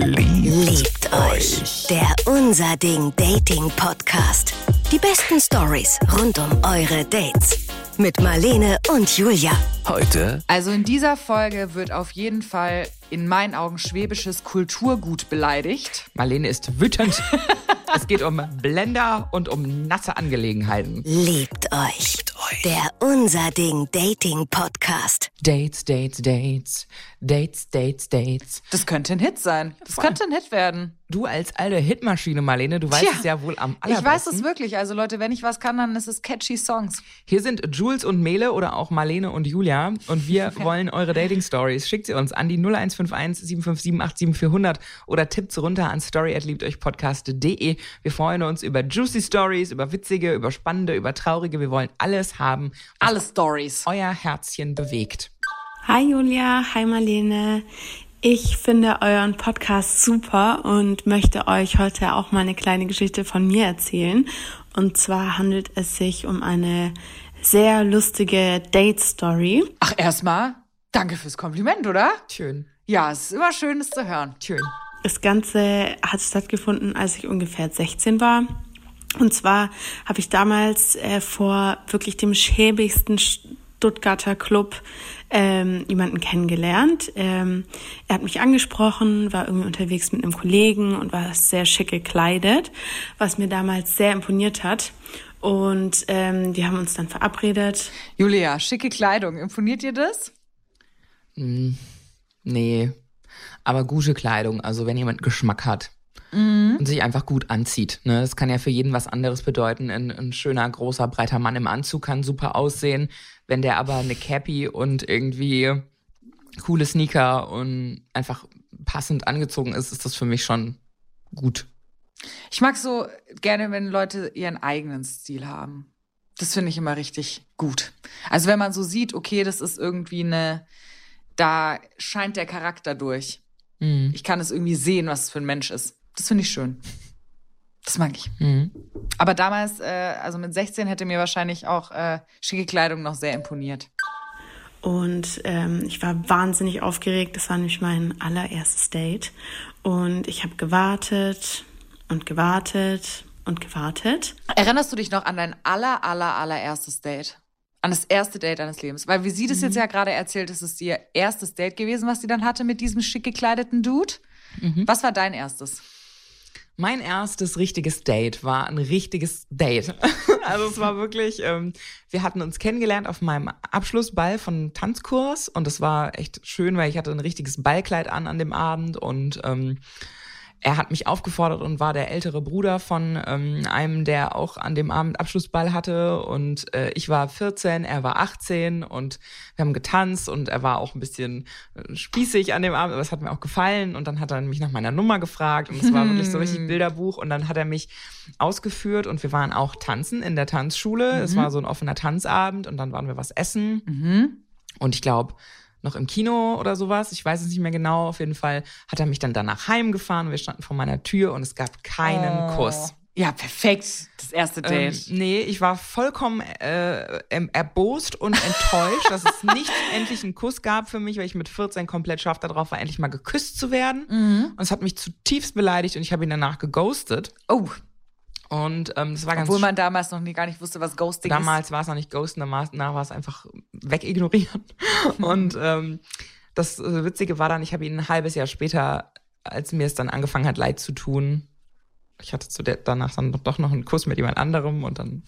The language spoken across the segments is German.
Liebt euch. Der Unser Ding Dating Podcast. Die besten Stories rund um eure Dates. Mit Marlene und Julia. Heute Also in dieser Folge wird auf jeden Fall in meinen Augen schwäbisches Kulturgut beleidigt. Marlene ist wütend. es geht um Blender und um nasse Angelegenheiten. Liebt euch. Der Unser Ding Dating Podcast. Dates, Dates, Dates. Dates, Dates, Dates. Das könnte ein Hit sein. Das voll. könnte ein Hit werden. Du als alte Hitmaschine, Marlene, du weißt Tja, es ja wohl am Ich allerbesten. weiß es wirklich. Also Leute, wenn ich was kann, dann ist es catchy Songs. Hier sind Jules und Mele oder auch Marlene und Julia und wir wollen eure Dating-Stories. Schickt sie uns an die 0151 757 87400 oder tippt sie runter an story@liebteuchpodcast.de. Wir freuen uns über juicy Stories, über witzige, über spannende, über traurige. Wir wollen alles haben, Alle Stories. euer Herzchen bewegt. Hi Julia, hi Marlene. Ich finde euren Podcast super und möchte euch heute auch mal eine kleine Geschichte von mir erzählen. Und zwar handelt es sich um eine sehr lustige Date-Story. Ach, erstmal, danke fürs Kompliment, oder? Schön, Ja, es ist immer schön, es zu hören. schön. Das Ganze hat stattgefunden, als ich ungefähr 16 war. Und zwar habe ich damals äh, vor wirklich dem schäbigsten Stuttgarter Club ähm, jemanden kennengelernt. Ähm, er hat mich angesprochen, war irgendwie unterwegs mit einem Kollegen und war sehr schick gekleidet, was mir damals sehr imponiert hat. Und ähm, wir haben uns dann verabredet. Julia, schicke Kleidung. Imponiert dir das? Nee, aber gute Kleidung, also wenn jemand Geschmack hat und sich einfach gut anzieht. Ne? Das kann ja für jeden was anderes bedeuten. Ein, ein schöner, großer, breiter Mann im Anzug kann super aussehen. Wenn der aber eine Cappy und irgendwie coole Sneaker und einfach passend angezogen ist, ist das für mich schon gut. Ich mag so gerne, wenn Leute ihren eigenen Stil haben. Das finde ich immer richtig gut. Also wenn man so sieht, okay, das ist irgendwie eine, da scheint der Charakter durch. Mhm. Ich kann es irgendwie sehen, was es für ein Mensch ist. Das finde ich schön. Das mag ich. Mhm. Aber damals, äh, also mit 16 hätte mir wahrscheinlich auch äh, schicke Kleidung noch sehr imponiert. Und ähm, ich war wahnsinnig aufgeregt. Das war nämlich mein allererstes Date. Und ich habe gewartet und gewartet und gewartet. Erinnerst du dich noch an dein aller, aller, allererstes Date? An das erste Date deines Lebens? Weil wie sie das jetzt ja gerade erzählt, ist es ihr erstes Date gewesen, was sie dann hatte mit diesem schick gekleideten Dude. Was war dein erstes? Mein erstes richtiges Date war ein richtiges Date. Also es war wirklich, ähm, wir hatten uns kennengelernt auf meinem Abschlussball von Tanzkurs und es war echt schön, weil ich hatte ein richtiges Ballkleid an an dem Abend und ähm, er hat mich aufgefordert und war der ältere Bruder von ähm, einem, der auch an dem Abend Abschlussball hatte. Und äh, ich war 14, er war 18 und wir haben getanzt und er war auch ein bisschen äh, spießig an dem Abend, aber es hat mir auch gefallen. Und dann hat er mich nach meiner Nummer gefragt und es war wirklich so richtig Bilderbuch. Und dann hat er mich ausgeführt und wir waren auch tanzen in der Tanzschule. Es war so ein offener Tanzabend und dann waren wir was essen. Und ich glaube, noch im Kino oder sowas. Ich weiß es nicht mehr genau. Auf jeden Fall hat er mich dann danach heimgefahren. Wir standen vor meiner Tür und es gab keinen Kuss. Ja, perfekt. Das erste Ähm, Date. nee, ich war vollkommen äh, erbost und enttäuscht, dass es nicht endlich einen Kuss gab für mich, weil ich mit 14 komplett scharf darauf war, endlich mal geküsst zu werden. Und es hat mich zutiefst beleidigt und ich habe ihn danach geghostet. oh, Und ähm, das war ganz obwohl man damals noch nie gar nicht wusste, was Ghosting Damals war es noch nicht ghosten, danach war es einfach wegignorieren. Und ähm, das äh, Witzige war dann, ich habe ihn ein halbes Jahr später, als mir es dann angefangen hat, leid zu tun, ich hatte zu der, danach dann doch noch einen Kuss mit jemand anderem und dann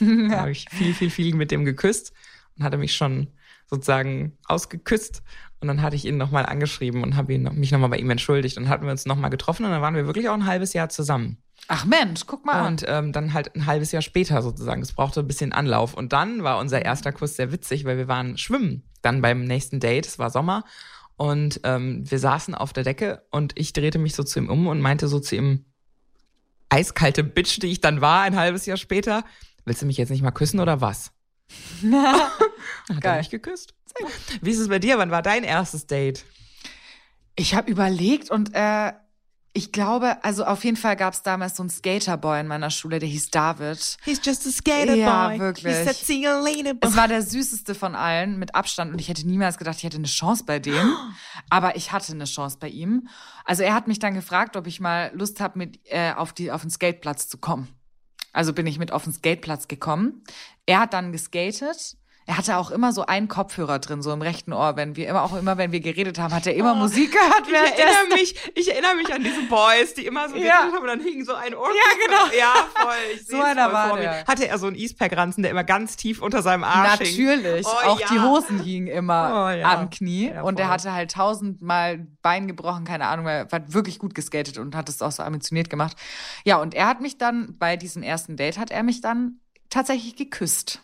habe ich viel, viel, viel mit dem geküsst und hatte mich schon sozusagen ausgeküsst. Und dann hatte ich ihn nochmal angeschrieben und habe ihn, noch- mich nochmal bei ihm entschuldigt und hatten wir uns nochmal getroffen und dann waren wir wirklich auch ein halbes Jahr zusammen. Ach Mensch, guck mal. Und ähm, dann halt ein halbes Jahr später sozusagen. Es brauchte ein bisschen Anlauf. Und dann war unser erster Kuss sehr witzig, weil wir waren schwimmen. Dann beim nächsten Date, es war Sommer. Und ähm, wir saßen auf der Decke und ich drehte mich so zu ihm um und meinte so zu ihm, eiskalte Bitch, die ich dann war, ein halbes Jahr später, willst du mich jetzt nicht mal küssen oder was? Hat er Geil. mich geküsst. Wie ist es bei dir? Wann war dein erstes Date? Ich habe überlegt und äh, Ich glaube, also auf jeden Fall gab es damals so einen Skaterboy in meiner Schule, der hieß David. He's just a skater Ja, boy. wirklich. He said, see you later, boy. Es war der süßeste von allen mit Abstand und ich hätte niemals gedacht, ich hätte eine Chance bei dem. Aber ich hatte eine Chance bei ihm. Also er hat mich dann gefragt, ob ich mal Lust habe, mit äh, auf die auf den Skateplatz zu kommen. Also bin ich mit auf den Skateplatz gekommen. Er hat dann geskatet. Er hatte auch immer so einen Kopfhörer drin, so im rechten Ohr. Wenn wir immer auch immer, wenn wir geredet haben, hat er immer Musik gehört. Ich erinnere, mich, ich erinnere mich an diese Boys, die immer so Ja. geredet haben und dann hing so ein Ohr. Ja, genau. Ja, voll. Ich So einer war der. Hatte er so einen Eastpack-Ranzen, der immer ganz tief unter seinem Arsch hing. Natürlich. Oh, auch ja. die Hosen hingen immer Oh, ja. am Knie. Und er hatte halt tausendmal Bein gebrochen, keine Ahnung, er hat wirklich gut geskatet und hat es auch so ambitioniert gemacht. Ja, und er hat mich dann, bei diesem ersten Date, hat er mich dann tatsächlich geküsst.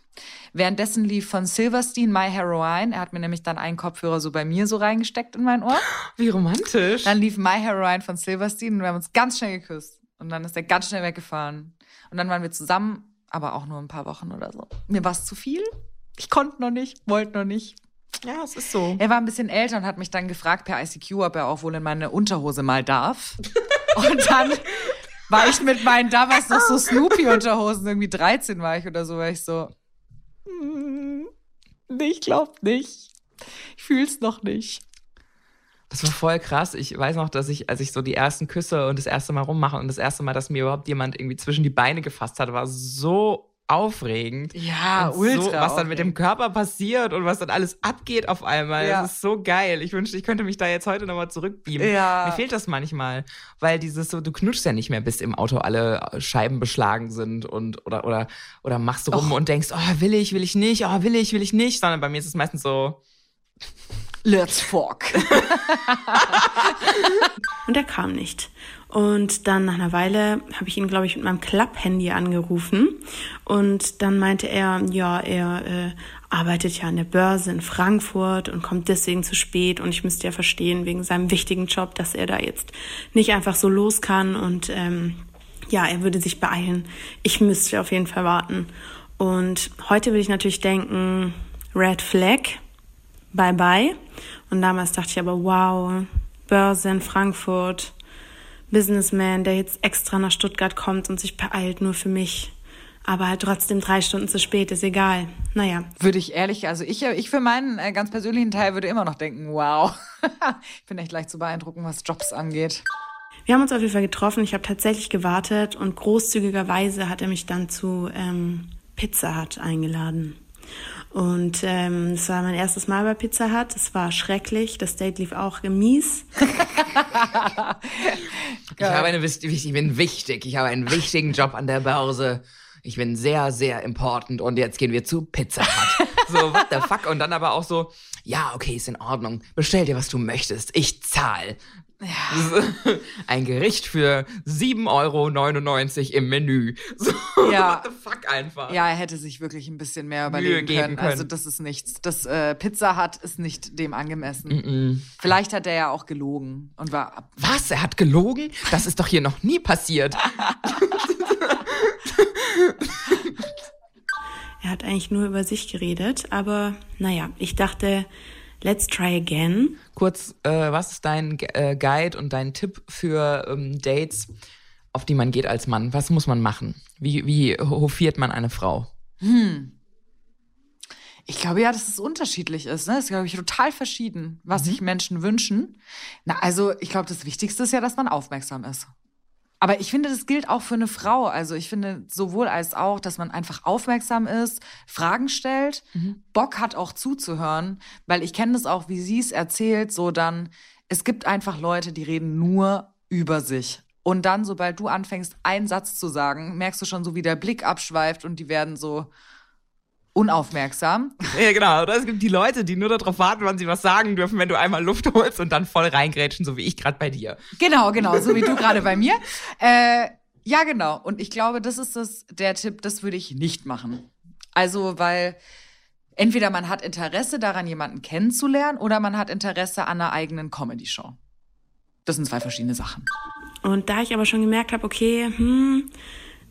Währenddessen lief von Silverstein My Heroine. Er hat mir nämlich dann einen Kopfhörer so bei mir so reingesteckt in mein Ohr. Wie romantisch. Dann lief My Heroine von Silverstein und wir haben uns ganz schnell geküsst. Und dann ist er ganz schnell weggefahren. Und dann waren wir zusammen, aber auch nur ein paar Wochen oder so. Mir war es zu viel. Ich konnte noch nicht, wollte noch nicht. ja, es ist so. Er war ein bisschen älter und hat mich dann gefragt per ICQ, ob er auch wohl in meine Unterhose mal darf. Und dann war ich mit meinen damals noch so Snoopy-Unterhosen, irgendwie 13 war ich oder so, war ich so, "Mm, nee, ich glaub nicht. Ich fühl's noch nicht. Das war voll krass. Ich weiß noch, dass ich, als ich so die ersten Küsse und das erste Mal rummache und das erste Mal, dass mir überhaupt jemand irgendwie zwischen die Beine gefasst hat, war so aufregend. Ja, Und So, was dann mit dem Körper passiert und was dann alles abgeht auf einmal. Ja. Das ist so geil. Ich wünschte, ich könnte mich da jetzt heute nochmal zurückbeamen. Ja. Mir fehlt das manchmal, weil dieses so, du knutschst ja nicht mehr, bis im Auto alle Scheiben beschlagen sind und oder oder oder machst rum und denkst, oh, will ich, will ich nicht, oh, will ich, will ich nicht, sondern bei mir ist es meistens so, Let's fuck. Und er kam nicht. Und dann nach einer Weile habe ich ihn, glaube ich, mit meinem Klapp-Handy angerufen. Und dann meinte er, ja, er äh, arbeitet ja an der Börse in Frankfurt und kommt deswegen zu spät. Und ich müsste ja verstehen, wegen seinem wichtigen Job, dass er da jetzt nicht einfach so los kann. Und ähm, ja, er würde sich beeilen. Ich müsste auf jeden Fall warten. Und heute will ich natürlich denken, Red Flag, bye bye. Und damals dachte ich aber, wow, Börse in Frankfurt, Businessman, der jetzt extra nach Stuttgart kommt und sich beeilt nur für mich. Aber halt trotzdem drei Stunden zu spät, ist egal. Naja, Würde ich ehrlich, also ich, ich für meinen äh, ganz persönlichen Teil würde immer noch denken, wow. ich bin echt leicht zu beeindrucken, was Jobs angeht. wir haben uns auf jeden Fall getroffen. Ich habe tatsächlich gewartet und großzügigerweise hat er mich dann zu ähm, Pizza Hut eingeladen. Und ähm, das war mein erstes Mal bei Pizza Hut. Es war schrecklich. Das Date lief auch mies. Ich habe eine, ich bin wichtig. Ich habe einen wichtigen Job an der Börse. Ich bin sehr, sehr important und jetzt gehen wir zu Pizza Hut. So, what the fuck? Und dann aber auch so, ja, okay, ist in Ordnung. Bestell dir, was du möchtest. Ich zahl. Ja. Ein Gericht für 7,99 Euro im Menü. So, Ja. what the fuck einfach. Ja, er hätte sich wirklich ein bisschen mehr überlegen geben können. können. Also das ist nichts. Das äh, Pizza hat ist nicht dem angemessen. Vielleicht hat er ja auch gelogen und war ab. Was? Er hat gelogen? Das ist doch hier noch nie passiert. Er hat eigentlich nur über sich geredet. Aber naja, ich dachte, let's try again. Kurz, äh, was ist dein äh, Guide und dein Tipp für ähm, Dates, auf die man geht als Mann? Was muss man machen? Wie, wie hofiert man eine Frau? Ich glaube ja, dass es unterschiedlich ist. Ne? Das ist, glaube ich, total verschieden, was sich Menschen wünschen. Na, also ich glaube, das Wichtigste ist ja, dass man aufmerksam ist. Aber ich finde, das gilt auch für eine Frau. Also ich finde sowohl als auch, dass man einfach aufmerksam ist, Fragen stellt, Bock hat auch zuzuhören, weil ich kenne das auch, wie sie es erzählt, so dann, es gibt einfach Leute, die reden nur über sich. Und dann, sobald du anfängst, einen Satz zu sagen, merkst du schon so, wie der Blick abschweift und die werden so unaufmerksam. Ja, genau. Oder es gibt die Leute, die nur darauf warten, wann sie was sagen dürfen, wenn du einmal Luft holst und dann voll reingrätschen, so wie ich gerade bei dir. Genau, genau, so wie du gerade bei mir. Äh, ja, genau. Und ich glaube, das ist das, der Tipp, das würde ich nicht machen. Also, weil entweder man hat Interesse daran, jemanden kennenzulernen, oder man hat Interesse an einer eigenen Comedy-Show. Das sind zwei verschiedene Sachen. Und da ich aber schon gemerkt habe, okay, hm,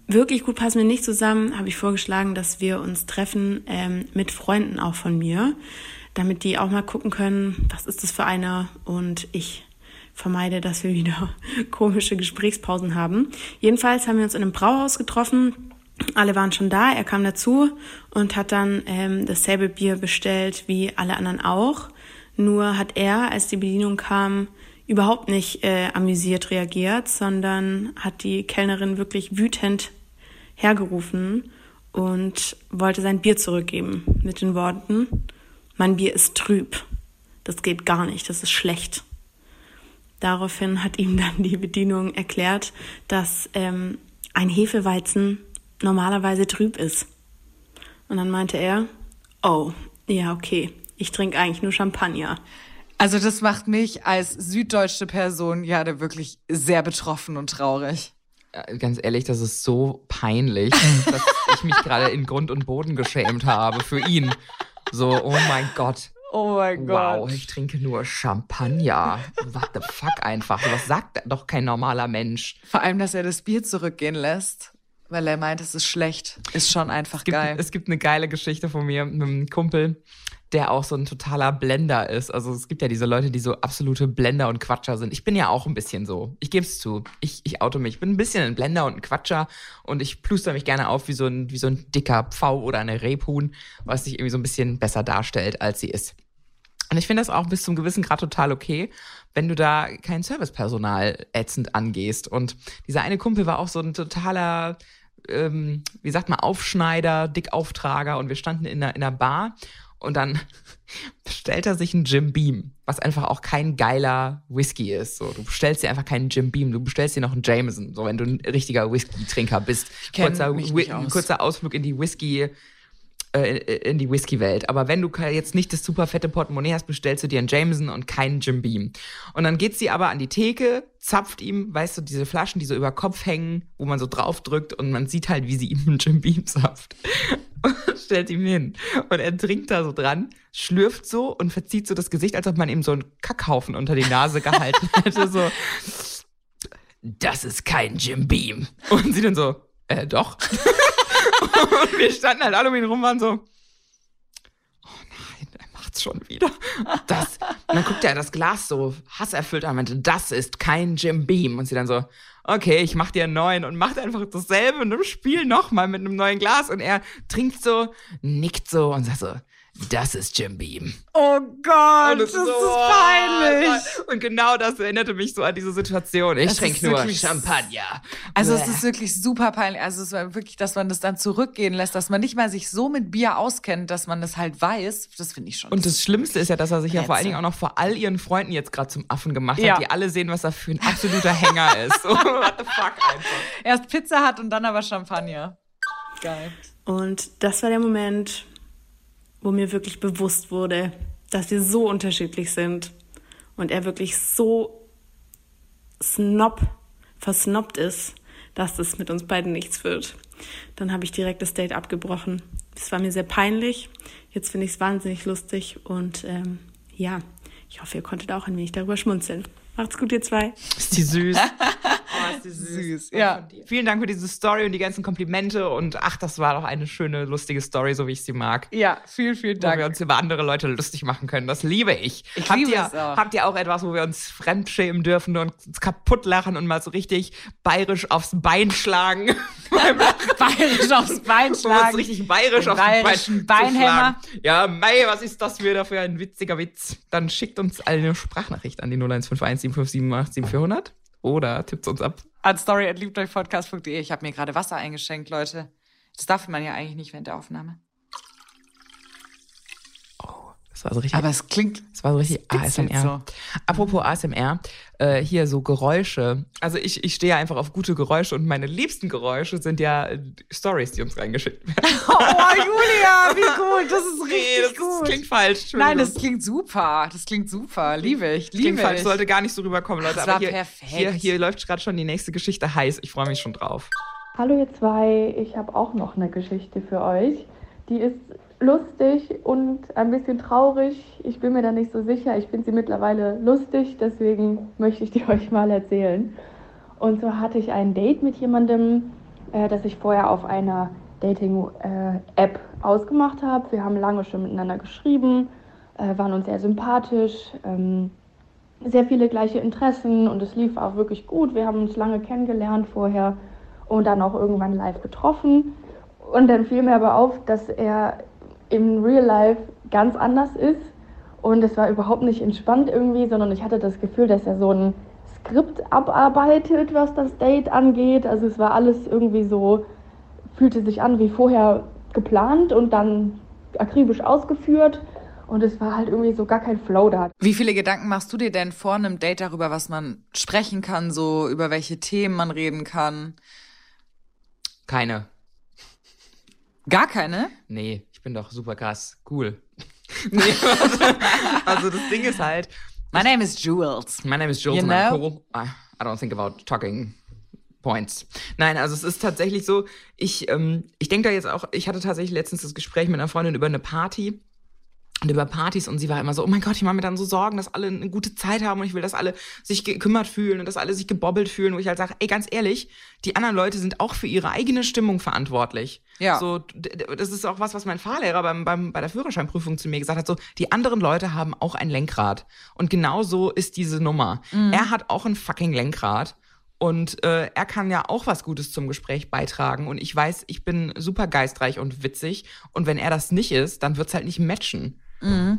wirklich gut passen wir nicht zusammen, habe ich vorgeschlagen, dass wir uns treffen ähm, mit Freunden auch von mir, damit die auch mal gucken können, was ist das für einer und ich vermeide, dass wir wieder komische Gesprächspausen haben. Jedenfalls haben wir uns in einem Brauhaus getroffen. Alle waren schon da, er kam dazu und hat dann ähm, dasselbe Bier bestellt wie alle anderen auch. Nur hat er, als die Bedienung kam, überhaupt nicht äh, amüsiert reagiert, sondern hat die Kellnerin wirklich wütend hergerufen und wollte sein Bier zurückgeben mit den Worten, mein Bier ist trüb. Das geht gar nicht, das ist schlecht. Daraufhin hat ihm dann die Bedienung erklärt, dass ähm, ein Hefeweizen normalerweise trüb ist. Und dann meinte er, oh, ja, okay, ich trinke eigentlich nur Champagner. Also das macht mich als süddeutsche Person ja wirklich sehr betroffen und traurig. Ganz ehrlich, das ist so peinlich, dass ich mich gerade in Grund und Boden geschämt habe für ihn. So, oh mein Gott. Oh mein Gott. Wow, ich trinke nur Champagner. What the fuck einfach. Was sagt doch kein normaler Mensch. Vor allem, dass er das Bier zurückgehen lässt, weil er meint, es ist schlecht. Ist schon einfach es gibt, geil. Es gibt eine geile Geschichte von mir mit einem Kumpel der auch so ein totaler Blender ist. Also es gibt ja diese Leute, die so absolute Blender und Quatscher sind. Ich bin ja auch ein bisschen so. Ich gebe es zu. Ich, ich auto mich. Ich bin ein bisschen ein Blender und ein Quatscher und ich pluster mich gerne auf wie so ein, wie so ein dicker Pfau oder eine Rebhuhn, was sich irgendwie so ein bisschen besser darstellt, als sie ist. Und ich finde das auch bis zum gewissen Grad total okay, wenn du da kein Servicepersonal ätzend angehst. Und dieser eine Kumpel war auch so ein totaler, ähm, wie sagt man, Aufschneider, Dickauftrager und wir standen in einer, in einer Bar und dann bestellt er sich einen Jim Beam, was einfach auch kein geiler Whisky ist. So, du bestellst dir einfach keinen Jim Beam, du bestellst dir noch einen Jameson, so wenn du ein richtiger Whisky-Trinker bist. Kurzer, aus. kurzer Ausflug in die Whisky, äh, in die Whisky-Welt. Aber wenn du jetzt nicht das super fette Portemonnaie hast, bestellst du dir einen Jameson und keinen Jim Beam. Und dann geht sie aber an die Theke, zapft ihm, weißt du, diese Flaschen, die so über Kopf hängen, wo man so drauf drückt und man sieht halt, wie sie ihm einen Jim Beam zapft. Und stellt ihm hin. Und er trinkt da so dran, schlürft so und verzieht so das Gesicht, als ob man ihm so einen Kackhaufen unter die Nase gehalten hätte. So, das ist kein Jim Beam. Und sie dann so, äh, doch. und wir standen halt alle um ihn rum, waren so, oh nein, er macht's schon wieder. Das, und dann guckt er das Glas so hasserfüllt an und meinte, das ist kein Jim Beam. Und sie dann so, okay, ich mach dir einen neuen und macht einfach dasselbe in einem Spiel nochmal mit einem neuen Glas. Und er trinkt so, nickt so und sagt so, das ist Jim Beam. Oh Gott, das, das so, ist peinlich. Und genau das erinnerte mich so an diese Situation. Ich trinke nur Champagner. Also Bäh. es ist wirklich super peinlich. Also es war wirklich, dass man das dann zurückgehen lässt, dass man nicht mal sich so mit Bier auskennt, dass man das halt weiß. Das finde ich schon. Und das Schlimmste ist ja, dass er sich ja vor allen Dingen auch noch vor all ihren Freunden jetzt gerade zum Affen gemacht ja. hat, die alle sehen, was er für ein absoluter Hänger ist. So, what the fuck einfach. Erst Pizza hat und dann aber Champagner. Geil. Und das war der Moment, wo mir wirklich bewusst wurde, dass wir so unterschiedlich sind und er wirklich so snob, versnobbt ist, dass das mit uns beiden nichts wird. Dann habe ich direkt das Date abgebrochen. Es war mir sehr peinlich. Jetzt finde ich es wahnsinnig lustig und ähm, ja, ich hoffe, ihr konntet auch ein wenig darüber schmunzeln. Macht's gut, ihr zwei. Ist die süß. Ist die süß. süß. Ja. Vielen Dank für diese Story und die ganzen Komplimente. Und ach, das war doch eine schöne, lustige Story, so wie ich sie mag. Ja, vielen, vielen Dank. Wo wir uns über andere Leute lustig machen können. Das liebe ich. ich habt, liebe ihr, habt ihr auch etwas, wo wir uns fremdschämen dürfen und uns kaputt lachen und mal so richtig bayerisch aufs Bein schlagen? bayerisch aufs Bein schlagen. Uns richtig bayerisch aufs Bein Beinhämmer. Ja, Mei, was ist das wieder für ein witziger Witz? Dann schickt uns eine Sprachnachricht an die 0151 757 400 oder tippt uns ab. An story.liebteuchpodcast.de. Ich habe mir gerade Wasser eingeschenkt, Leute. Das darf man ja eigentlich nicht während der Aufnahme. Das war so richtig. Aber es klingt. Es war so richtig ASMR. So. Apropos ASMR, äh, hier so Geräusche. Also ich, ich stehe ja einfach auf gute Geräusche und meine liebsten Geräusche sind ja äh, Stories, die uns reingeschickt werden. Oh, Julia, wie gut. Das ist richtig nee, das, gut. Das klingt falsch. Nein, das klingt super. Das klingt super. Liebe ich. Liebe klingt ich. falsch. Sollte gar nicht so rüberkommen, Leute. Das Aber war hier, perfekt. Hier, hier läuft gerade schon die nächste Geschichte heiß. Ich freue mich schon drauf. Hallo ihr zwei, ich habe auch noch eine Geschichte für euch. Die ist lustig und ein bisschen traurig. Ich bin mir da nicht so sicher. Ich finde sie mittlerweile lustig, deswegen möchte ich die euch mal erzählen. Und so hatte ich ein Date mit jemandem, äh, das ich vorher auf einer Dating-App äh, ausgemacht habe. Wir haben lange schon miteinander geschrieben, äh, waren uns sehr sympathisch. Ähm, sehr viele gleiche Interessen und es lief auch wirklich gut. Wir haben uns lange kennengelernt vorher und dann auch irgendwann live getroffen. Und dann fiel mir aber auf, dass er im Real Life ganz anders ist. Und es war überhaupt nicht entspannt irgendwie, sondern ich hatte das Gefühl, dass er so ein Skript abarbeitet, was das Date angeht. Also es war alles irgendwie so, fühlte sich an wie vorher geplant und dann akribisch ausgeführt. Und es war halt irgendwie so gar kein Flow da. Wie viele Gedanken machst du dir denn vor einem Date darüber, was man sprechen kann, so über welche Themen man reden kann? Keine. Gar keine? Nee, bin doch super krass. Cool. nee, also, also das Ding ist halt. My name is Jules. My name is Jules You know? cool. I, I don't think about talking points. Nein, also es ist tatsächlich so, ich, ähm, ich denke da jetzt auch, ich hatte tatsächlich letztens das Gespräch mit einer Freundin über eine Party und über Partys und sie war immer so, oh mein Gott, ich mache mir dann so Sorgen, dass alle eine gute Zeit haben und ich will, dass alle sich gekümmert fühlen und dass alle sich gebobbelt fühlen, wo ich halt sage, ey, ganz ehrlich, die anderen Leute sind auch für ihre eigene Stimmung verantwortlich. Ja. So, das ist auch was, was mein Fahrlehrer beim, beim, bei der Führerscheinprüfung zu mir gesagt hat, so, die anderen Leute haben auch ein Lenkrad. Und genau so ist diese Nummer. Er hat auch ein fucking Lenkrad. Und äh, er kann ja auch was Gutes zum Gespräch beitragen. Und ich weiß, ich bin super geistreich und witzig. Und wenn er das nicht ist, dann wird's halt nicht matchen.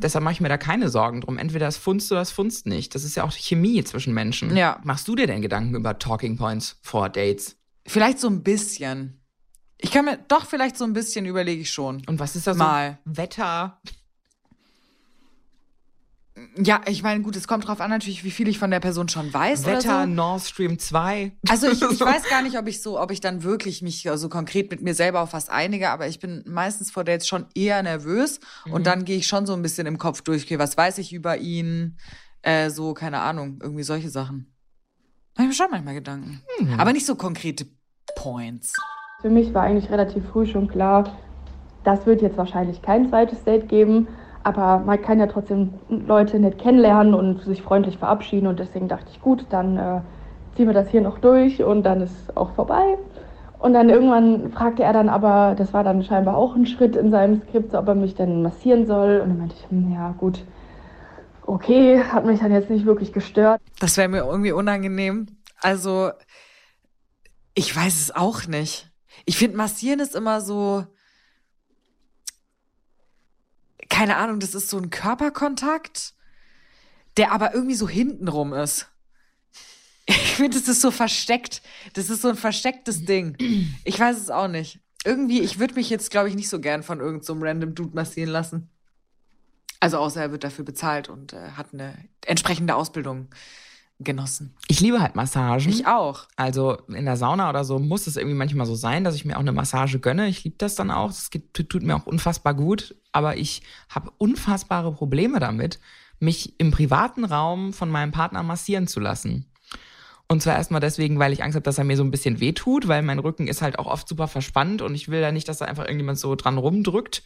Deshalb mache ich mir da keine Sorgen drum. Entweder das funzt oder das funzt nicht. Das ist ja auch Chemie zwischen Menschen. Ja. Machst du dir denn Gedanken über Talking Points vor Dates? Vielleicht so ein bisschen. Ich kann mir doch vielleicht so ein bisschen überlege ich schon. Und was ist da so? Mal. Wetter. Ja, ich meine, gut, es kommt drauf an natürlich, wie viel ich von der Person schon weiß Wetter, oder so. Nord Stream 2. Also ich, ich weiß gar nicht, ob ich so, ob ich dann wirklich mich so konkret mit mir selber auf was einige, aber ich bin meistens vor Dates schon eher nervös und dann gehe ich schon so ein bisschen im Kopf durch, okay, was weiß ich über ihn, äh, so, keine Ahnung, irgendwie solche Sachen. Da habe ich mir schon manchmal Gedanken. Aber nicht so konkrete Points. Für mich war eigentlich relativ früh schon klar, das wird jetzt wahrscheinlich kein zweites Date geben, aber man kann ja trotzdem Leute nett kennenlernen und sich freundlich verabschieden und deswegen dachte ich, gut, dann äh, ziehen wir das hier noch durch und dann ist auch vorbei. Und dann irgendwann fragte er dann aber, das war dann scheinbar auch ein Schritt in seinem Skript, ob er mich dann massieren soll. Und dann meinte ich, hm, ja gut, okay, hat mich dann jetzt nicht wirklich gestört. Das wäre mir irgendwie unangenehm. Also, ich weiß es auch nicht. Ich finde, massieren ist immer so, keine Ahnung, das ist so ein Körperkontakt, der aber irgendwie so hintenrum ist. Ich finde, das ist so versteckt. Das ist so ein verstecktes Ding. Ich weiß es auch nicht. Irgendwie, ich würde mich jetzt, glaube ich, nicht so gern von irgendeinem so random Dude massieren lassen. Also außer er wird dafür bezahlt und äh, hat eine entsprechende Ausbildung genossen. Ich liebe halt Massagen. Ich auch. Also in der Sauna oder so muss es irgendwie manchmal so sein, dass ich mir auch eine Massage gönne. Ich liebe das dann auch. Das tut mir auch unfassbar gut. Aber ich habe unfassbare Probleme damit, mich im privaten Raum von meinem Partner massieren zu lassen. Und zwar erstmal deswegen, weil ich Angst habe, dass er mir so ein bisschen wehtut, weil mein Rücken ist halt auch oft super verspannt und ich will da nicht, dass da einfach irgendjemand so dran rumdrückt.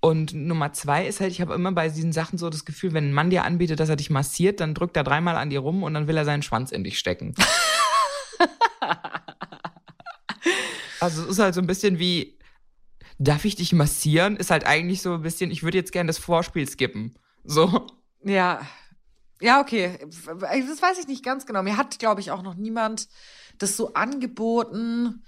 Und Nummer zwei ist halt, ich habe immer bei diesen Sachen so das Gefühl, wenn ein Mann dir anbietet, dass er dich massiert, dann drückt er dreimal an dir rum und dann will er seinen Schwanz in dich stecken. also es ist halt so ein bisschen wie, darf ich dich massieren? Ist halt eigentlich so ein bisschen, ich würde jetzt gerne das Vorspiel skippen. So. Ja. Ja, okay. Das weiß ich nicht ganz genau. Mir hat, glaube ich, auch noch niemand das so angeboten.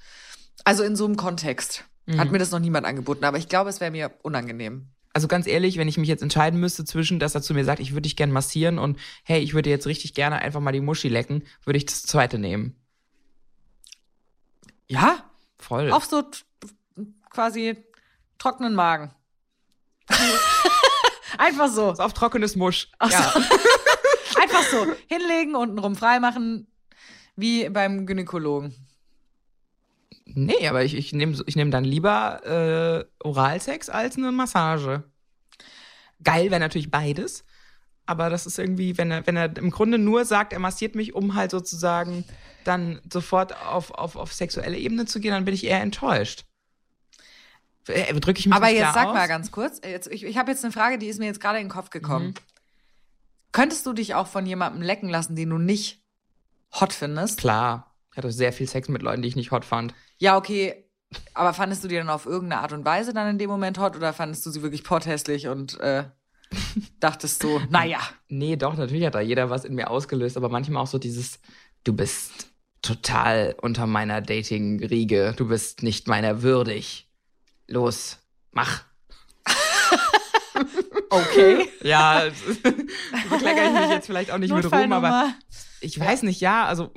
Also in so einem Kontext hat mir das noch niemand angeboten. Aber ich glaube, es wäre mir unangenehm. Also ganz ehrlich, wenn ich mich jetzt entscheiden müsste zwischen, dass er zu mir sagt, ich würde dich gern massieren und hey, ich würde jetzt richtig gerne einfach mal die Muschi lecken, würde ich das zweite nehmen. Ja? Voll. Auf so quasi trockenen Magen. Einfach so. auf trockenes Musch. Ach so. Ja. Einfach so. Hinlegen, untenrum freimachen, wie beim Gynäkologen. Nee, aber ich, ich nehme ich nehm dann lieber äh, Oralsex als eine Massage. Geil wäre natürlich beides. Aber das ist irgendwie, wenn er, wenn er im Grunde nur sagt, er massiert mich, um halt sozusagen dann sofort auf, auf, auf sexuelle Ebene zu gehen, dann bin ich eher enttäuscht. Äh, Drücke ich mich Aber jetzt sag aus? mal ganz kurz, jetzt, ich, ich habe jetzt eine Frage, die ist mir jetzt gerade in den Kopf gekommen. Könntest du dich auch von jemandem lecken lassen, den du nicht hot findest? Klar. Ich hatte sehr viel Sex mit Leuten, die ich nicht hot fand. Ja, okay. Aber fandest du die dann auf irgendeine Art und Weise dann in dem Moment hot oder fandest du sie wirklich potthässlich und äh, dachtest du, naja. Nee, doch, natürlich hat da jeder was in mir ausgelöst, aber manchmal auch so dieses, du bist total unter meiner Dating-Riege, du bist nicht meiner würdig. Los, mach. Okay. Ja, bekleckere ich mich jetzt vielleicht auch nicht mit rum, aber ich weiß nicht, ja, also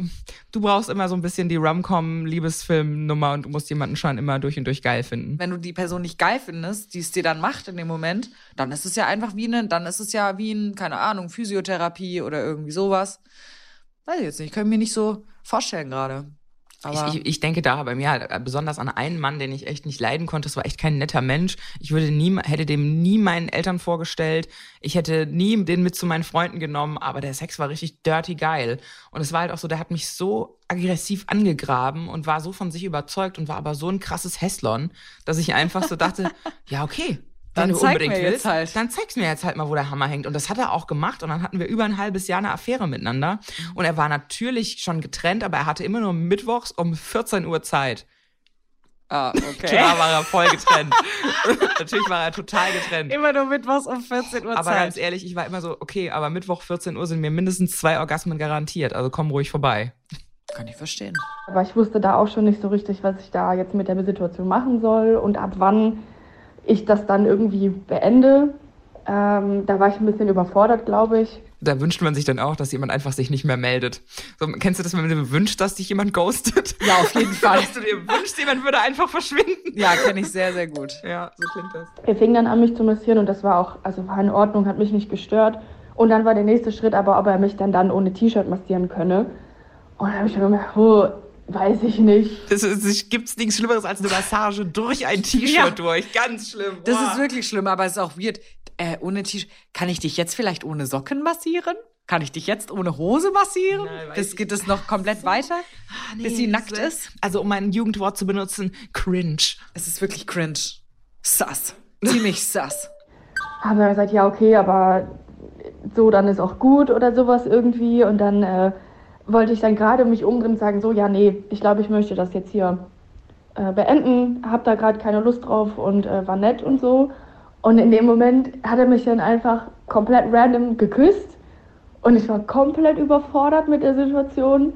du brauchst immer so ein bisschen die Rom-Com-Liebesfilm-Nummer und du musst jemanden schon immer durch und durch geil finden. Wenn du die Person nicht geil findest, die es dir dann macht in dem Moment, dann ist es ja einfach wie ein, dann ist es ja wie ein, keine Ahnung, Physiotherapie oder irgendwie sowas. Weiß ich jetzt nicht, kann ich mir nicht so vorstellen gerade. Ich, ich, ich denke da bei mir halt besonders an einen Mann, den ich echt nicht leiden konnte. Es war echt kein netter Mensch. Ich würde nie, hätte dem nie meinen Eltern vorgestellt. Ich hätte nie den mit zu meinen Freunden genommen, aber der Sex war richtig dirty geil. Und es war halt auch so, der hat mich so aggressiv angegraben und war so von sich überzeugt und war aber so ein krasses Hässlon, dass ich einfach so dachte, ja, okay, Dann du zeig unbedingt mir jetzt willst, halt. dann zeig's mir jetzt halt mal, wo der Hammer hängt. Und das hat er auch gemacht. Und dann hatten wir über ein halbes Jahr eine Affäre miteinander. Und er war natürlich schon getrennt, aber er hatte immer nur mittwochs um 14 Uhr Zeit. ah, okay. Klar war er voll getrennt. natürlich war er total getrennt. Immer nur mittwochs um 14 Uhr Aber Zeit. ganz ehrlich, ich war immer so, okay, aber Mittwoch 14 Uhr sind mir mindestens zwei Orgasmen garantiert. Also komm ruhig vorbei. Kann ich verstehen. Aber ich wusste da auch schon nicht so richtig, was ich da jetzt mit der Situation machen soll und ab wann ich das dann irgendwie beende. Ähm, da war ich ein bisschen überfordert, glaube ich. Da wünscht man sich dann auch, dass jemand einfach sich nicht mehr meldet. So, kennst du das, wenn du dir wünschst, dass dich jemand ghostet? Ja, auf jeden Fall. Dass du dir wünschst, jemand würde einfach verschwinden. Ja, kenne ich sehr, sehr gut. Ja, so klingt das. Er fing dann an, mich zu massieren und das war auch, also war in Ordnung, hat mich nicht gestört. Und dann war der nächste Schritt aber, ob er mich dann dann ohne T-Shirt massieren könne. Und dann habe ich mir gedacht, oh, weiß ich nicht. Es, es, gibt's nichts Schlimmeres als eine Massage durch ein T-Shirt Ja. durch. Ganz schlimm. Das Boah. ist wirklich schlimm, aber es ist auch weird. Äh, ohne T-Shirt. Kann ich dich jetzt vielleicht ohne Socken massieren? Kann ich dich jetzt ohne Hose massieren? Nein, das ich geht es noch komplett weiter, bis sie nackt ist. Also, um ein Jugendwort zu benutzen, cringe. Es ist wirklich cringe. Sass. Ziemlich sass. Haben wir gesagt, ja, okay, aber so, dann ist auch gut oder sowas irgendwie. Und dann äh, wollte ich dann gerade mich umdrehen und sagen, so, ja, nee, ich glaube, ich möchte das jetzt hier äh, beenden, hab da gerade keine Lust drauf und äh, war nett und so. Und in dem Moment hat er mich dann einfach komplett random geküsst und ich war komplett überfordert mit der Situation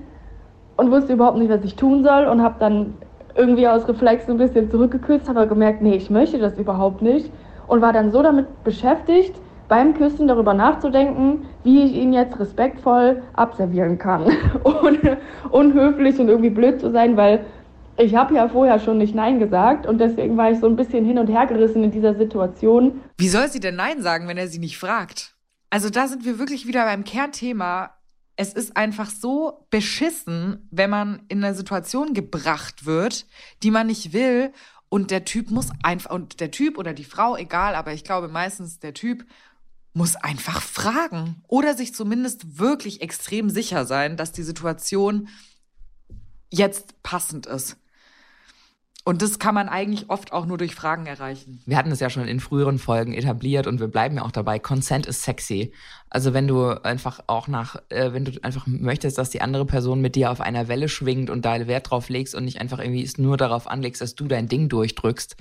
und wusste überhaupt nicht, was ich tun soll und habe dann irgendwie aus Reflex ein bisschen zurückgeküsst, habe gemerkt, nee, ich möchte das überhaupt nicht und war dann so damit beschäftigt, beim Küssen darüber nachzudenken, wie ich ihn jetzt respektvoll abservieren kann, ohne unhöflich und irgendwie blöd zu sein, weil ich habe ja vorher schon nicht Nein gesagt und deswegen war ich so ein bisschen hin und her gerissen in dieser Situation. Wie soll sie denn Nein sagen, wenn er sie nicht fragt? Also da sind wir wirklich wieder beim Kernthema. Es ist einfach so beschissen, wenn man in eine Situation gebracht wird, die man nicht will. Und der Typ muss einfach, und der Typ oder die Frau, egal, aber ich glaube meistens der Typ muss einfach fragen oder sich zumindest wirklich extrem sicher sein, dass die Situation jetzt passend ist. Und das kann man eigentlich oft auch nur durch Fragen erreichen. Wir hatten es ja schon in früheren Folgen etabliert und wir bleiben ja auch dabei. Consent ist sexy. Also wenn du einfach auch nach, äh, wenn du einfach möchtest, dass die andere Person mit dir auf einer Welle schwingt und da Wert drauf legst und nicht einfach irgendwie es nur darauf anlegst, dass du dein Ding durchdrückst,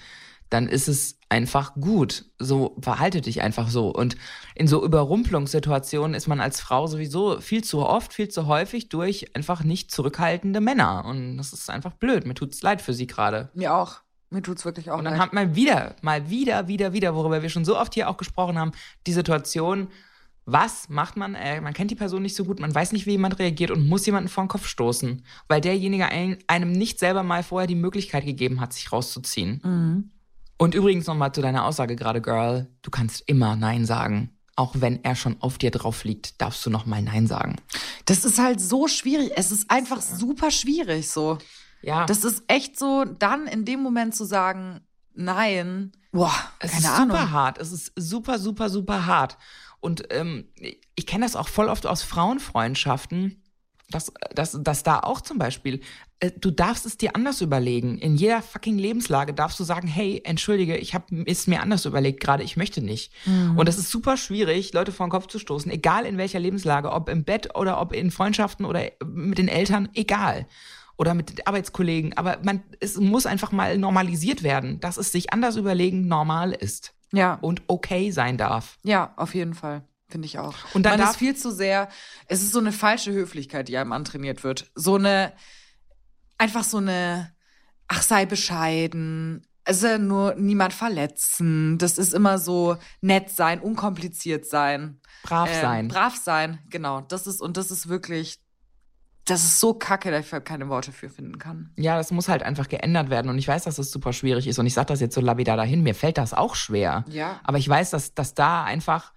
dann ist es einfach gut. So verhalte dich einfach so. Und in so Überrumpelungssituationen ist man als Frau sowieso viel zu oft, viel zu häufig durch einfach nicht zurückhaltende Männer. Und das ist einfach blöd. Mir tut's leid für sie gerade. Mir auch. Mir tut's wirklich auch Und dann leid. hat man wieder, mal wieder, wieder, wieder, worüber wir schon so oft hier auch gesprochen haben, die Situation, was macht man? Äh, man kennt die Person nicht so gut, man weiß nicht, wie jemand reagiert und muss jemanden vor den Kopf stoßen, weil derjenige ein, einem nicht selber mal vorher die Möglichkeit gegeben hat, sich rauszuziehen. Mhm. Und übrigens nochmal zu deiner Aussage gerade, Girl, du kannst immer Nein sagen. Auch wenn er schon auf dir drauf liegt, darfst du nochmal Nein sagen. Das ist halt so schwierig. Es ist einfach super schwierig so. Ja, Das ist echt so, dann in dem Moment zu sagen, nein, boah, Es keine ist Ahnung. super hart. Es ist super, super, super hart. Und ähm, ich kenne das auch voll oft aus Frauenfreundschaften, dass, dass, dass da auch zum Beispiel, äh, du darfst es dir anders überlegen. In jeder fucking Lebenslage darfst du sagen, hey, entschuldige, ich habe es mir anders überlegt gerade, ich möchte nicht. Und das ist super schwierig, Leute vor den Kopf zu stoßen, egal in welcher Lebenslage, ob im Bett oder ob in Freundschaften oder mit den Eltern, egal oder mit den Arbeitskollegen. Aber man, es muss einfach mal normalisiert werden, dass es sich anders überlegen normal ist. Ja. und okay sein darf. Ja, auf jeden Fall. Finde ich auch. Und dann ist viel zu sehr, es ist so eine falsche Höflichkeit, die einem antrainiert wird. So eine, einfach so eine, ach, sei bescheiden, also nur niemand verletzen. Das ist immer so nett sein, unkompliziert sein. Brav Ähm, sein. Brav sein, genau. Das ist, und das ist wirklich, das ist so kacke, dass ich keine Worte für finden kann. Ja, das muss halt einfach geändert werden. Und ich weiß, dass das super schwierig ist. Und ich sage das jetzt so labidar dahin. Mir fällt das auch schwer. Ja. Aber ich weiß, dass, dass da einfach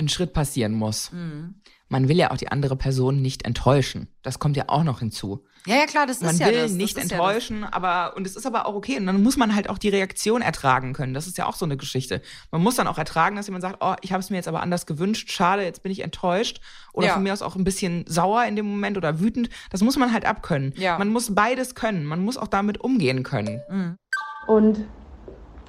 ein Schritt passieren muss. Mhm. Man will ja auch die andere Person nicht enttäuschen. Das kommt ja auch noch hinzu. Ja, ja, klar, das Man ist ja will das. das nicht ja enttäuschen, aber und es ist aber auch okay. Und dann muss man halt auch die Reaktion ertragen können. Das ist ja auch so eine Geschichte. Man muss dann auch ertragen, dass jemand sagt, oh, ich habe es mir jetzt aber anders gewünscht, schade, jetzt bin ich enttäuscht. Oder Ja. von mir aus auch ein bisschen sauer in dem Moment oder wütend. Das muss man halt abkönnen. Ja. Man muss beides können. Man muss auch damit umgehen können. Und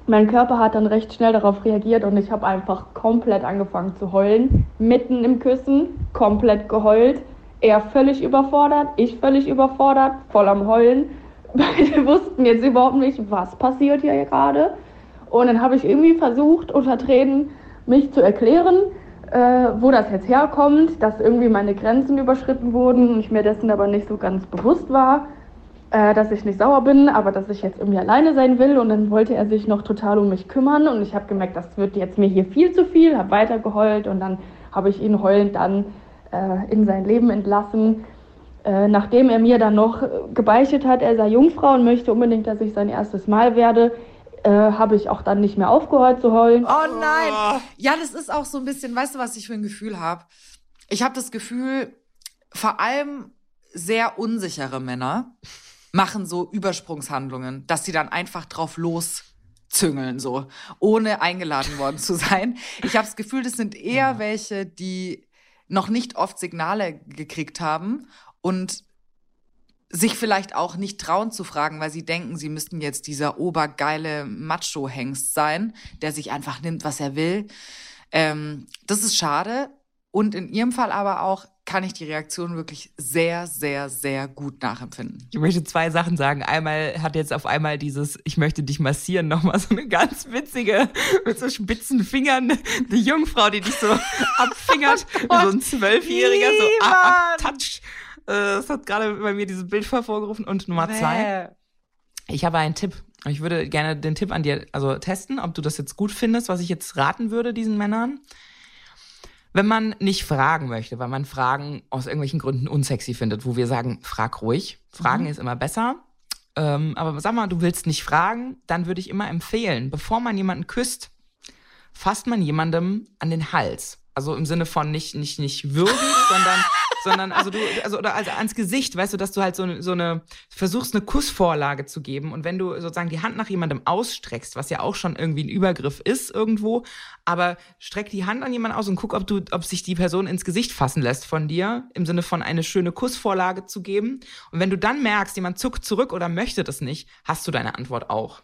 mein Körper hat dann recht schnell darauf reagiert und ich habe einfach komplett angefangen zu heulen. Mitten im Küssen, komplett geheult. Er völlig überfordert, ich völlig überfordert, voll am Heulen. Beide wussten jetzt überhaupt nicht, was passiert hier gerade. Und dann habe ich irgendwie versucht, unter Tränen mich zu erklären, äh, wo das jetzt herkommt, dass irgendwie meine Grenzen überschritten wurden und ich mir dessen aber nicht so ganz bewusst war äh, dass ich nicht sauer bin, aber dass ich jetzt irgendwie alleine sein will. Und dann wollte er sich noch total um mich kümmern. Und ich habe gemerkt, das wird jetzt mir hier viel zu viel, habe weiter geheult und dann habe ich ihn heulend dann äh, in sein Leben entlassen. Äh, nachdem er mir dann noch gebeichtet hat, er sei Jungfrau und möchte unbedingt, dass ich sein erstes Mal werde, äh, habe ich auch dann nicht mehr aufgehört zu heulen. Oh nein. Ja, das ist auch so ein bisschen, weißt du, was ich für ein Gefühl habe? Ich habe das Gefühl, vor allem sehr unsichere Männer machen so Übersprungshandlungen, dass sie dann einfach drauf loszüngeln, so, ohne eingeladen worden zu sein. Ich habe das Gefühl, das sind eher welche, die noch nicht oft Signale gekriegt haben und sich vielleicht auch nicht trauen zu fragen, weil sie denken, sie müssten jetzt dieser obergeile Macho-Hengst sein, der sich einfach nimmt, was er will. Ähm, das ist schade. Und in ihrem Fall aber auch kann ich die Reaktion wirklich sehr, sehr, sehr gut nachempfinden. Ich möchte zwei Sachen sagen. Einmal hat jetzt auf einmal dieses Ich möchte dich massieren nochmal so eine ganz witzige, mit so spitzen Fingern, die Jungfrau, die dich so abfingert, wie so ein Zwölfjähriger, so ab, ab, touch. Äh, Das hat gerade bei mir dieses Bild hervorgerufen. Und Nummer zwei, ich habe einen Tipp. Ich würde gerne den Tipp an dir also testen, ob du das jetzt gut findest, was ich jetzt raten würde diesen Männern. Wenn man nicht fragen möchte, weil man Fragen aus irgendwelchen Gründen unsexy findet, wo wir sagen, frag ruhig. Fragen ist immer besser. Ähm, aber sag mal, du willst nicht fragen, dann würde ich immer empfehlen, bevor man jemanden küsst, fasst man jemandem an den Hals. Also im Sinne von nicht, nicht, nicht würgen, sondern, sondern, also du, also, oder also ans Gesicht, weißt du, dass du halt so, eine- so eine, versuchst eine Kussvorlage zu geben. Und wenn du sozusagen die Hand nach jemandem ausstreckst, was ja auch schon irgendwie ein Übergriff ist irgendwo, aber streck die Hand an jemanden aus und guck, ob du, ob sich die Person ins Gesicht fassen lässt von dir, im Sinne von eine schöne Kussvorlage zu geben. Und wenn du dann merkst, jemand zuckt zurück oder möchte das nicht, hast du deine Antwort auch.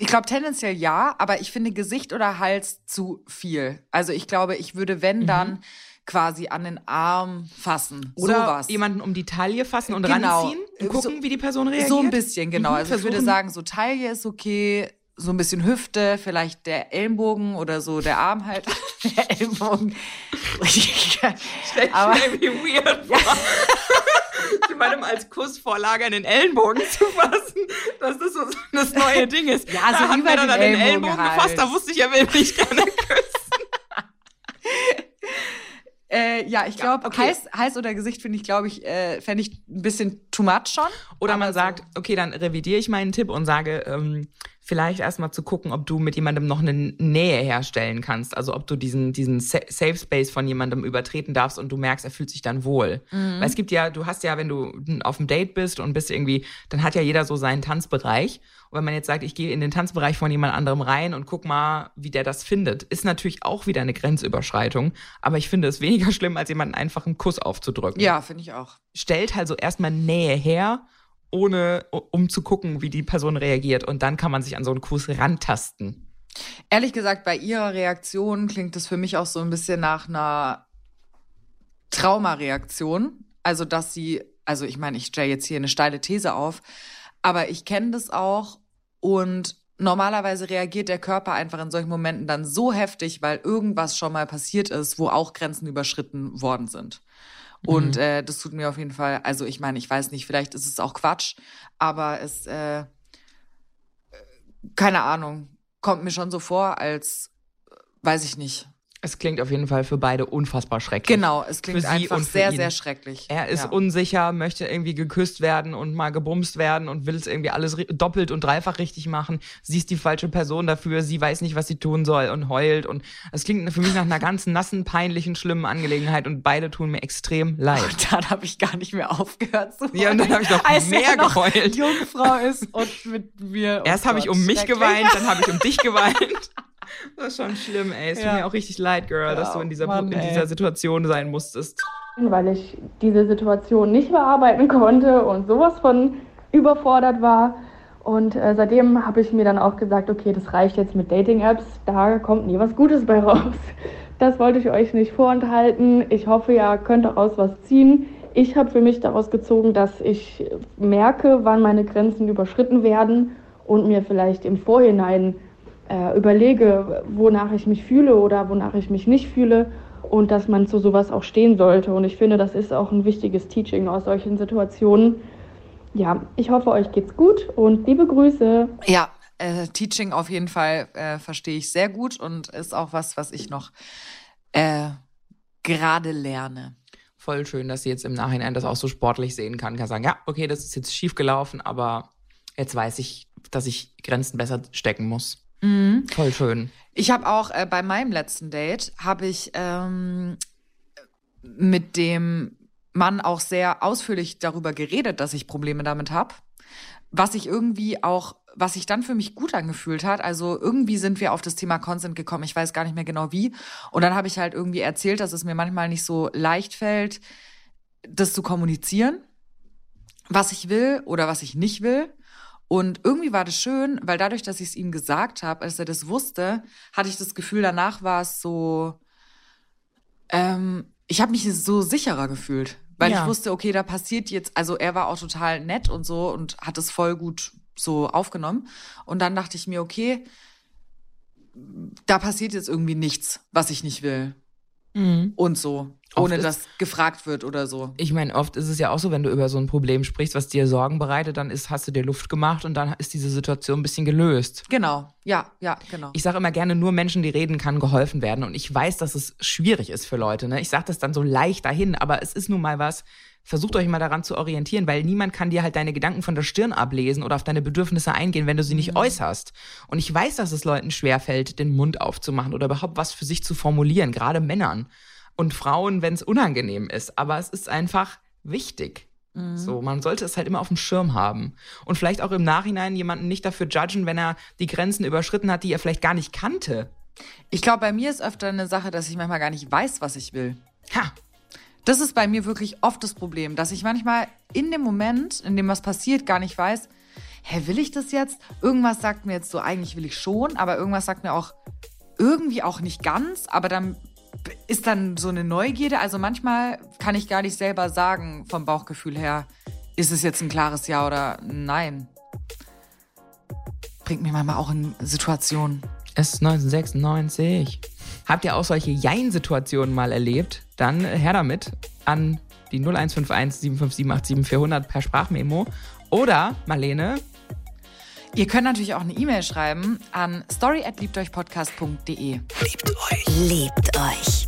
Ich glaube tendenziell ja, aber ich finde Gesicht oder Hals zu viel. Also ich glaube, ich würde, wenn dann, quasi an den Arm fassen. Oder Sowas. jemanden um die Taille fassen und Genau. ranziehen und So- gucken, wie die Person reagiert. So ein bisschen, genau. Mhm, also ich würde sagen, so Taille ist okay, so ein bisschen Hüfte, vielleicht der Ellenbogen oder so der Arm halt. der Ellenbogen. Aber Stell mir weird vor. jemandem als Kussvorlage an den Ellenbogen zu fassen, dass das so das neue Ding ist. Ja, so da hat über dann den an den Ellenbogen Ellenbogen halt. gefasst, da wusste ich, er will mich gerne küssen. äh, ja, ich glaube, okay. Hals, Hals oder Gesicht finde ich, glaube ich, äh, fände ich ein bisschen too much schon. Oder Aber man sagt, okay, dann revidiere ich meinen Tipp und sage, ähm, vielleicht erstmal zu gucken, ob du mit jemandem noch eine Nähe herstellen kannst. Also ob du diesen, diesen Sa- Safe Space von jemandem übertreten darfst und du merkst, er fühlt sich dann wohl. Mhm. Weil es gibt ja, du hast ja, wenn du auf dem Date bist und bist irgendwie, dann hat ja jeder so seinen Tanzbereich. Und wenn man jetzt sagt, ich gehe in den Tanzbereich von jemand anderem rein und guck mal, wie der das findet, ist natürlich auch wieder eine Grenzüberschreitung. Aber ich finde es weniger schlimm, als jemanden einfach einen Kuss aufzudrücken Ja, finde ich auch. stellt also erstmal Nähe her, ohne um zu gucken, wie die Person reagiert. Und dann kann man sich an so einen Kuss rantasten. Ehrlich gesagt, bei ihrer Reaktion klingt es für mich auch so ein bisschen nach einer Traumareaktion. Also, dass sie, also ich meine, ich stelle jetzt hier eine steile These auf, aber ich kenne das auch und normalerweise reagiert der Körper einfach in solchen Momenten dann so heftig, weil irgendwas schon mal passiert ist, wo auch Grenzen überschritten worden sind. Und Mhm. äh, das tut mir auf jeden Fall, also ich meine, ich weiß nicht, vielleicht ist es auch Quatsch, aber es, äh, keine Ahnung, kommt mir schon so vor, als, äh, weiß ich nicht. Es klingt auf jeden Fall für beide unfassbar schrecklich. Genau, es klingt einfach sehr, ihn. sehr schrecklich. Er ist ja. unsicher, möchte irgendwie geküsst werden und mal gebumst werden und will es irgendwie alles doppelt und dreifach richtig machen. Sie ist die falsche Person dafür, sie weiß nicht, was sie tun soll und heult. Und es klingt für mich nach einer ganz nassen, peinlichen, schlimmen Angelegenheit und beide tun mir extrem leid. Und dann habe ich gar nicht mehr aufgehört zu Ja, und dann habe ich noch als mehr er noch geheult. Jungfrau ist und mit mir. oh Erst habe ich um mich geweint, dann habe ich um dich geweint. Das ist schon schlimm, ey. Es tut Ja. mir auch richtig leid, Girl, dass Ja, du in dieser, Mann, in dieser Situation sein musstest. weil ich diese Situation nicht bearbeiten konnte und sowas von überfordert war. Und äh, seitdem habe ich mir dann auch gesagt, okay, das reicht jetzt mit Dating-Apps, da kommt nie was Gutes bei raus. Das wollte ich euch nicht vorenthalten. Ich hoffe, ihr könnt daraus was ziehen. Ich habe für mich daraus gezogen, dass ich merke, wann meine Grenzen überschritten werden und mir vielleicht im Vorhinein äh, überlege, wonach ich mich fühle oder wonach ich mich nicht fühle und dass man zu sowas auch stehen sollte. Und ich finde, das ist auch ein wichtiges Teaching aus solchen Situationen. Ja, ich hoffe, euch geht's gut und liebe Grüße. Ja, äh, Teaching auf jeden Fall äh, verstehe ich sehr gut und ist auch was, was ich noch äh, gerade lerne. Voll schön, dass sie jetzt im Nachhinein das auch so sportlich sehen kann. Kann sagen, ja, okay, das ist jetzt schief gelaufen, aber jetzt weiß ich, dass ich Grenzen besser stecken muss. Voll schön. Ich habe auch äh, bei meinem letzten Date habe ich ähm, mit dem Mann auch sehr ausführlich darüber geredet, dass ich Probleme damit habe. Was ich irgendwie auch, was sich dann für mich gut angefühlt hat. Also irgendwie sind wir auf das Thema Consent gekommen. Ich weiß gar nicht mehr genau wie. Und dann habe ich halt irgendwie erzählt, dass es mir manchmal nicht so leicht fällt, das zu kommunizieren, was ich will oder was ich nicht will. Und irgendwie war das schön, weil dadurch, dass ich es ihm gesagt habe, als er das wusste, hatte ich das Gefühl, danach war es so, ähm, ich habe mich so sicherer gefühlt, weil Ja. ich wusste, okay, da passiert jetzt, also er war auch total nett und so und hat es voll gut so aufgenommen. Und dann dachte ich mir, okay, da passiert jetzt irgendwie nichts, was ich nicht will und so, ohne Oft ist- dass gefragt wird oder so. Ich meine, oft ist es ja auch so, wenn du über so ein Problem sprichst, was dir Sorgen bereitet, dann ist, hast du dir Luft gemacht und dann ist diese Situation ein bisschen gelöst. Genau, ja, ja, genau. Ich sage immer gerne, nur Menschen, die reden, kann geholfen werden. Und ich weiß, dass es schwierig ist für Leute. Ne? Ich sage das dann so leicht dahin, aber es ist nun mal was. Versucht euch mal daran zu orientieren, weil niemand kann dir halt deine Gedanken von der Stirn ablesen oder auf deine Bedürfnisse eingehen, wenn du sie nicht äußerst. Und ich weiß, dass es Leuten schwerfällt, den Mund aufzumachen oder überhaupt was für sich zu formulieren, gerade Männern und Frauen, wenn es unangenehm ist. Aber es ist einfach wichtig. So, man sollte es halt immer auf dem Schirm haben. Und vielleicht auch im Nachhinein jemanden nicht dafür judgen, wenn er die Grenzen überschritten hat, die er vielleicht gar nicht kannte. Ich glaube, bei mir ist öfter eine Sache, dass ich manchmal gar nicht weiß, was ich will. Ha, Das ist bei mir wirklich oft das Problem, dass ich manchmal in dem Moment, in dem was passiert, gar nicht weiß, hä, will ich das jetzt? Irgendwas sagt mir jetzt so, eigentlich will ich schon, aber irgendwas sagt mir auch irgendwie auch nicht ganz, aber dann ist dann so eine Neugierde. Also manchmal kann ich gar nicht selber sagen vom Bauchgefühl her, ist es jetzt ein klares Ja oder Nein. Bringt mich manchmal auch in Situationen. es ist 1996. Habt ihr auch solche Jein-Situationen mal erlebt? Dann her damit an die 0151 757 400 per Sprachmemo. Oder, Marlene, Ihr könnt natürlich auch eine E-Mail schreiben an story@liebteuchpodcast.de. Liebt euch.